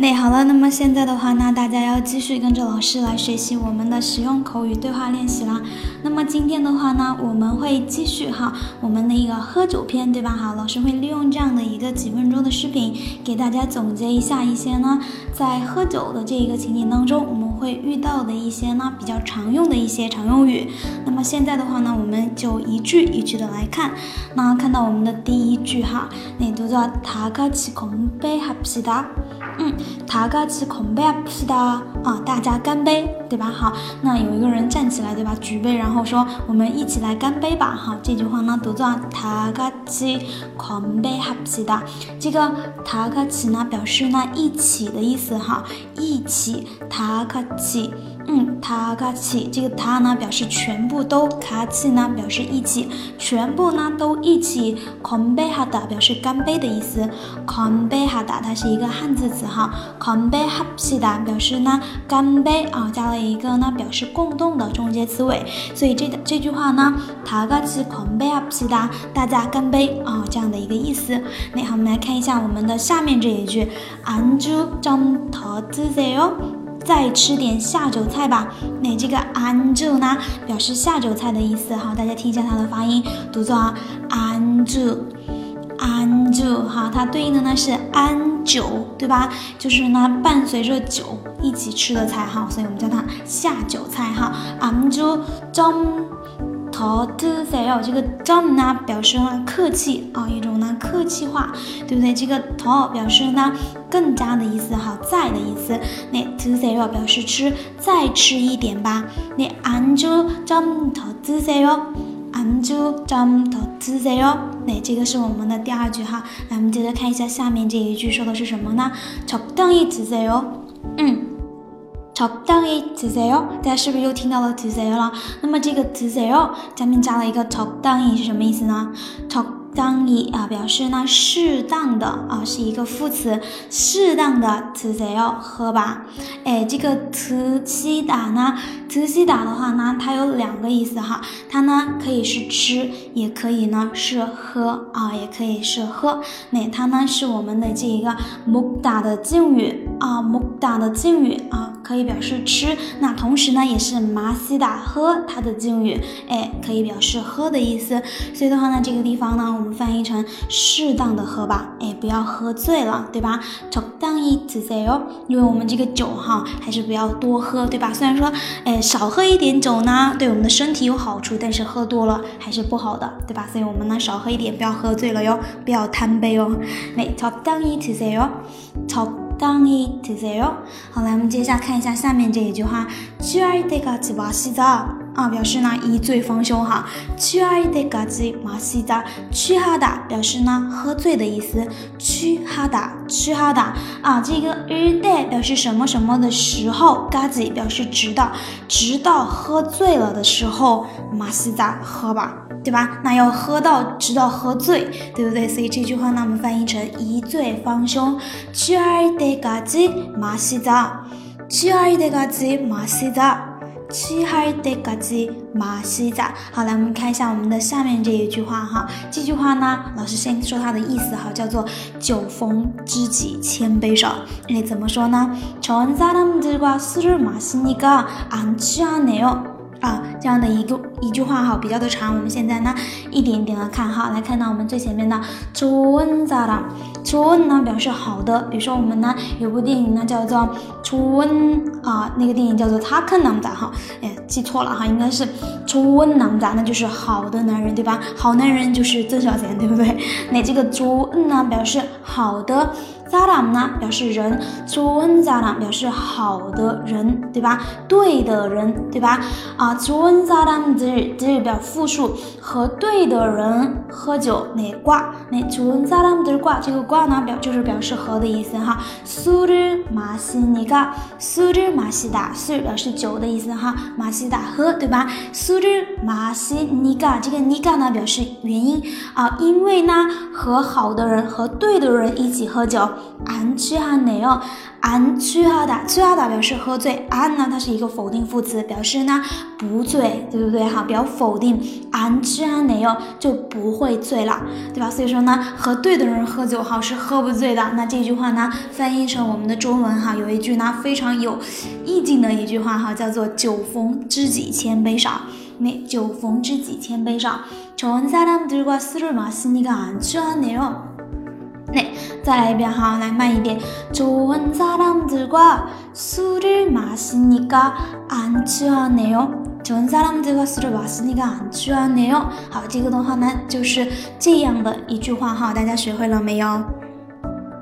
那好了，那么现在的话呢，大家要继续跟着老师来学习我们的实用口语对话练习啦。那么今天的话呢，我们会继续哈我们的一个喝酒篇，对吧？好，老师会利用这样的一个几分钟的视频，给大家总结一下一些呢，在喝酒的这一个情景当中，我们会遇到的一些呢比较常用的一些常用语。那么现在的话呢，我们就一句一句的来看。那看到我们的第一句哈，那读作다같이건배합시 다。 嗯，다같이 건배합시다 啊，大家干杯，对吧？好，那有一个人站起来，对吧？举杯，然后说我们一起来干杯吧。好，这句话呢读作다같이건배합시 다。 这个다같이呢表示呢一起的意思哈，一起다같이嗯，他卡起这个他呢表示全部都，卡起呢表示一起，全部呢都一起。干杯哈达表示干杯的意思，干杯哈达它是一个汉字词哈，干杯합시 다， 表示呢 干杯啊，加了一个呢表示共动的中介词尾，所以这这句话呢，他卡起干杯합시 다， 大家干杯啊这样的一个意思。那好，我们来看一下我们的下面这一句，안주좀더드세 요。 再吃点下酒菜吧。那这个安住呢，表示下酒菜的意思。好，大家听一下它的发音，读作安住， 安酒哈，它对应的呢是安酒，对吧？就是呢伴随着酒一起吃的菜哈，所以我们叫它下酒菜哈。安酒점더드세 요， 这个점呢表示呢客气啊，一种呢客气话，对不对？这个더表示呢更加的意思哈，在的意思。那드세요表示吃再吃一点吧。那安주점더드세 요。 요， 안주좀더드세 요。 那这个是我们的第二句哈。来，我们接着看一下下面这一句说的是什么呢？적당히드세 요。 嗯。적당히드세 요， 大家是不是又听到了드세요了？那么这个드세요下面加了一个적당히是什么意思呢？적 当一啊，表示呢适当的啊，是一个副词，适当的드세요喝吧。哎，这个드시다呢，드시다的话呢，它有两个意思哈，它呢可以是吃，也可以呢是喝啊，也可以是喝。那它呢是我们的这一个목다的敬语啊，목 다的敬语啊，可以表示吃。那同时呢也是마시다喝它的敬语，哎，可以表示喝的意思。所以的话呢，这个地方呢。我们翻译成适当的喝吧，哎，不要喝醉了，对吧？적당히드세 요， 因为我们这个酒哈，还是不要多喝，对吧？虽然说，哎，少喝一点酒呢，对我们的身体有好处，但是喝多了还是不好的，对吧？所以我们呢，少喝一点，不要喝醉了哟，不要贪杯哦。那적당히드세 요， 적 당히드세 요。 好，来，我们接下来看一下下面这一句话，취할때까지마시 자。 啊，表示呢一醉方休哈。취할때까지마시 다， 취하다表示呢喝醉的意思。취하다 취하다啊，这个일때表示什么什么的时候，까지表示直到，直到喝醉了的时候，마시다喝吧，对吧？那要喝到直到喝醉，对不对？所以这句话呢，我们翻译成一醉方休。취할때까지마시 다， 취할때까지마시 다。 취할때까지마시 자。 好，来我们看一下我们的下面这一句话哈。这句话呢，老师先说它的意思哈，叫做酒逢知己千杯少。哎，怎么说呢？전사람들과술을마시니까안취하네 요。 啊，这样的一个一句话哈，比较的长，我们现在呢，一点一点的看哈，来看到我们最前面的，村咋啦？村呢表示好的，比如说我们呢，有部电影呢叫做村，啊，那个电影叫做他看哪吒哈，哎，记错了哈，应该是村哪吒，那就是好的男人，对吧？好男人就是曾小贤，对不对？那这个村呢表示好的。zaram 呢表示人，zun zaram 表示好的人，对吧？对的人，对吧？啊，zun zaram z z 表复数，和对的人喝酒，那挂，那 zun zaram z 挂，这个挂呢表就是表示和的意思哈。suru masu ni ga suru masu da 表示酒的意思哈玛西达喝，对吧？suru masu ni ga 这个 ni ga 呢表示原因啊，因为呢和好的人和对的人一起喝酒。安취하네 요， 안 취하다， 취하다表示喝醉，안呢它是一个否定副词，表示呢不醉，对不对？哈，比较否定，안 취하네요就不会醉了，对吧？所以说呢，和对的人喝酒哈是喝不醉的。那这句话呢，翻译成我们的中文哈，有一句呢非常有意境的一句话哈，叫做酒逢知己千杯少。那酒逢知己千杯少，좋은사람들과술을마시니까안취하네 요。 那再来一遍哈，来慢一点。좋은사람들과술을마시니까안취하네 요。 좋은사람들과술을마시니까안취하네 요。 好，这个的话呢，就是这样的一句话哈，大家学会了没有？